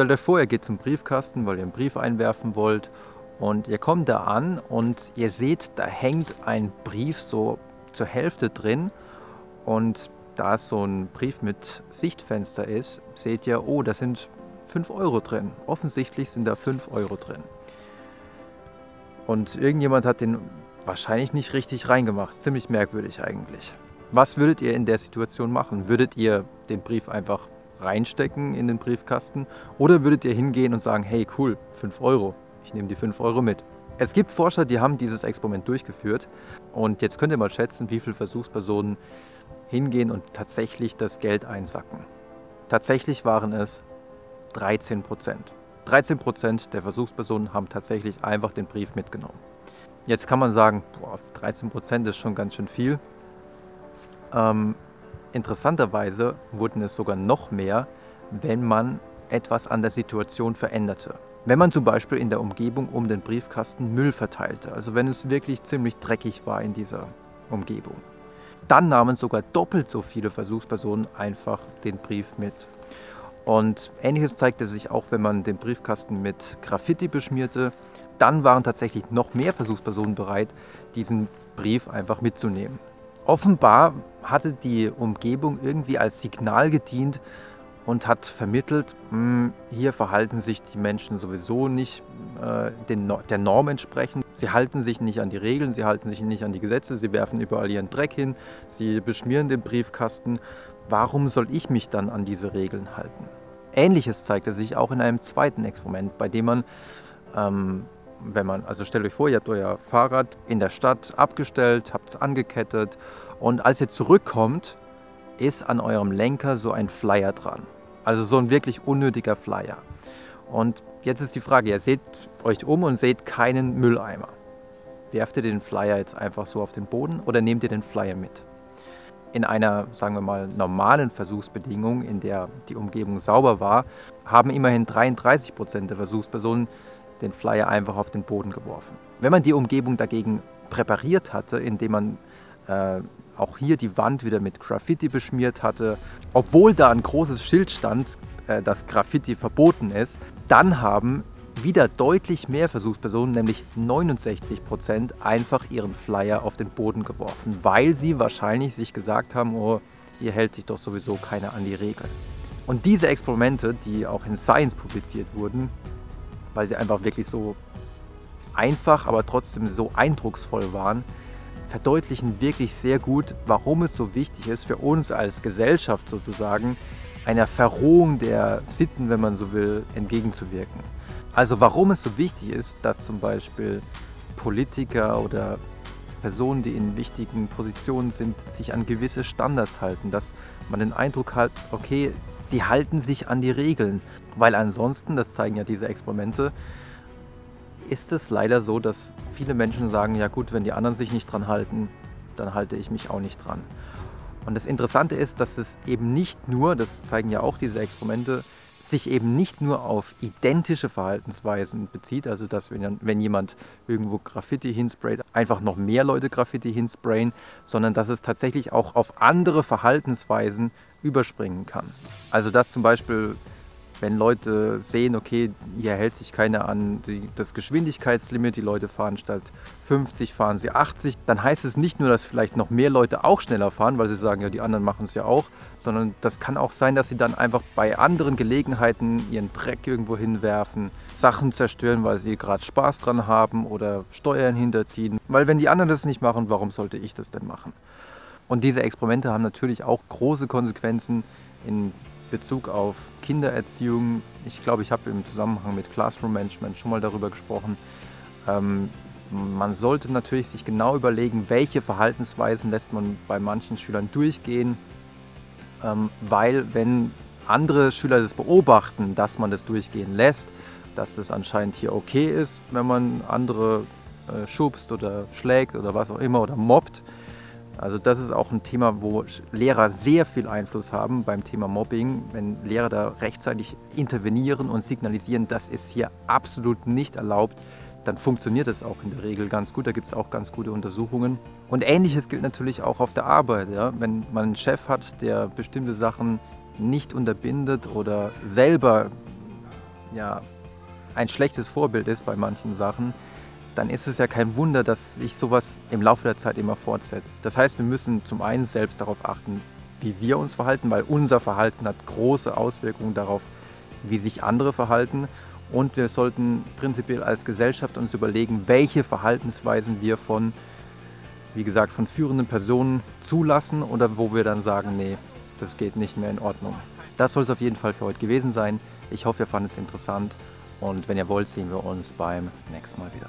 stellt euch vor, ihr geht zum Briefkasten, weil ihr einen Brief einwerfen wollt und ihr kommt da an und ihr seht, da hängt ein Brief so zur Hälfte drin und da es so ein Brief mit Sichtfenster ist, seht ihr, oh, da sind 5 Euro drin. Offensichtlich sind da 5 Euro drin. Und irgendjemand hat den wahrscheinlich nicht richtig reingemacht. Ziemlich merkwürdig eigentlich. Was würdet ihr in der Situation machen? Würdet ihr den Brief einfach reinstecken in den Briefkasten oder würdet ihr hingehen und sagen, hey cool, 5 Euro, ich nehme die 5 Euro mit? Es gibt Forscher, die haben dieses Experiment durchgeführt und jetzt könnt ihr mal schätzen, wie viele Versuchspersonen hingehen und tatsächlich das Geld einsacken. Tatsächlich waren es 13 Prozent. 13 Prozent der Versuchspersonen haben tatsächlich einfach den Brief mitgenommen. Jetzt kann man sagen, boah, 13 Prozent ist schon ganz schön viel. Ähm, interessanterweise wurden es sogar noch mehr, wenn man etwas an der Situation veränderte. Wenn man zum Beispiel in der Umgebung um den Briefkasten Müll verteilte, also wenn es wirklich ziemlich dreckig war in dieser Umgebung, dann nahmen sogar doppelt so viele Versuchspersonen einfach den Brief mit. Und ähnliches zeigte sich auch, wenn man den Briefkasten mit Graffiti beschmierte. Dann waren tatsächlich noch mehr Versuchspersonen bereit, diesen Brief einfach mitzunehmen. Offenbar hatte die Umgebung irgendwie als Signal gedient und hat vermittelt, mh, hm, hier verhalten sich die Menschen sowieso nicht äh, der Norm entsprechend. Sie halten sich nicht an die Regeln, sie halten sich nicht an die Gesetze, sie werfen überall ihren Dreck hin, sie beschmieren den Briefkasten. Warum soll ich mich dann an diese Regeln halten? Ähnliches zeigte sich auch in einem zweiten Experiment, bei dem man, ähm, wenn man, also stellt euch vor, ihr habt euer Fahrrad in der Stadt abgestellt, habt es angekettet und als ihr zurückkommt, ist an eurem Lenker so ein Flyer dran. Also so ein wirklich unnötiger Flyer. Und jetzt ist die Frage, ihr seht euch um und seht keinen Mülleimer. Werft ihr den Flyer jetzt einfach so auf den Boden oder nehmt ihr den Flyer mit? In einer, sagen wir mal, normalen Versuchsbedingung, in der die Umgebung sauber war, haben immerhin 33 Prozent der Versuchspersonen den Flyer einfach auf den Boden geworfen. Wenn man die Umgebung dagegen präpariert hatte, indem man äh, auch hier die Wand wieder mit Graffiti beschmiert hatte, obwohl da ein großes Schild stand, äh, dass Graffiti verboten ist, dann haben wieder deutlich mehr Versuchspersonen, nämlich 69 Prozent, einfach ihren Flyer auf den Boden geworfen, weil sie wahrscheinlich sich gesagt haben, oh, hier hält sich doch sowieso keiner an die Regeln. Und diese Experimente, die auch in Science publiziert wurden, weil sie einfach wirklich so einfach, aber trotzdem so eindrucksvoll waren, verdeutlichen wirklich sehr gut, warum es so wichtig ist für uns als Gesellschaft sozusagen, einer Verrohung der Sitten, wenn man so will, entgegenzuwirken. Also warum es so wichtig ist, dass zum Beispiel Politiker oder Personen, die in wichtigen Positionen sind, sich an gewisse Standards halten, dass man den Eindruck hat, okay, die halten sich an die Regeln, weil ansonsten, das zeigen ja diese Experimente, ist es leider so, dass viele Menschen sagen, ja gut, wenn die anderen sich nicht dran halten, dann halte ich mich auch nicht dran. Und das Interessante ist, dass es eben nicht nur, das zeigen ja auch diese Experimente, sich eben nicht nur auf identische Verhaltensweisen bezieht, also dass wenn, wenn jemand irgendwo Graffiti hinsprayt, einfach noch mehr Leute Graffiti hinsprayen, sondern dass es tatsächlich auch auf andere Verhaltensweisen überspringen kann. Also dass zum Beispiel wenn Leute sehen, okay, hier hält sich keiner an die, das Geschwindigkeitslimit, die Leute fahren statt 50, fahren sie 80, dann heißt es nicht nur, dass vielleicht noch mehr Leute auch schneller fahren, weil sie sagen, ja, die anderen machen es ja auch, sondern das kann auch sein, dass sie dann einfach bei anderen Gelegenheiten ihren Dreck irgendwo hinwerfen, Sachen zerstören, weil sie gerade Spaß dran haben oder Steuern hinterziehen. Weil wenn die anderen das nicht machen, warum sollte ich das denn machen? Und diese Experimente haben natürlich auch große Konsequenzen in Bezug auf Kindererziehung. Ich glaube, ich habe im Zusammenhang mit Classroom Management schon mal darüber gesprochen. Ähm, man sollte natürlich sich genau überlegen, welche Verhaltensweisen lässt man bei manchen Schülern durchgehen, ähm, weil wenn andere Schüler das beobachten, dass man das durchgehen lässt, dass das anscheinend hier okay ist, wenn man andere äh, schubst oder schlägt oder was auch immer oder mobbt, also das ist auch ein Thema, wo Lehrer sehr viel Einfluss haben beim Thema Mobbing. Wenn Lehrer da rechtzeitig intervenieren und signalisieren, das ist hier absolut nicht erlaubt, dann funktioniert das auch in der Regel ganz gut. Da gibt es auch ganz gute Untersuchungen. Und ähnliches gilt natürlich auch auf der Arbeit. Ja? Wenn man einen Chef hat, der bestimmte Sachen nicht unterbindet oder selber ja ein schlechtes Vorbild ist bei manchen Sachen, dann ist es ja kein Wunder, dass sich sowas im Laufe der Zeit immer fortsetzt. Das heißt, wir müssen zum einen selbst darauf achten, wie wir uns verhalten, weil unser Verhalten hat große Auswirkungen darauf, wie sich andere verhalten. Und wir sollten prinzipiell als Gesellschaft uns überlegen, welche Verhaltensweisen wir von, wie gesagt, von führenden Personen zulassen oder wo wir dann sagen, nee, das geht nicht mehr in Ordnung. Das soll es auf jeden Fall für heute gewesen sein. Ich hoffe, ihr fandet es interessant und wenn ihr wollt, sehen wir uns beim nächsten Mal wieder.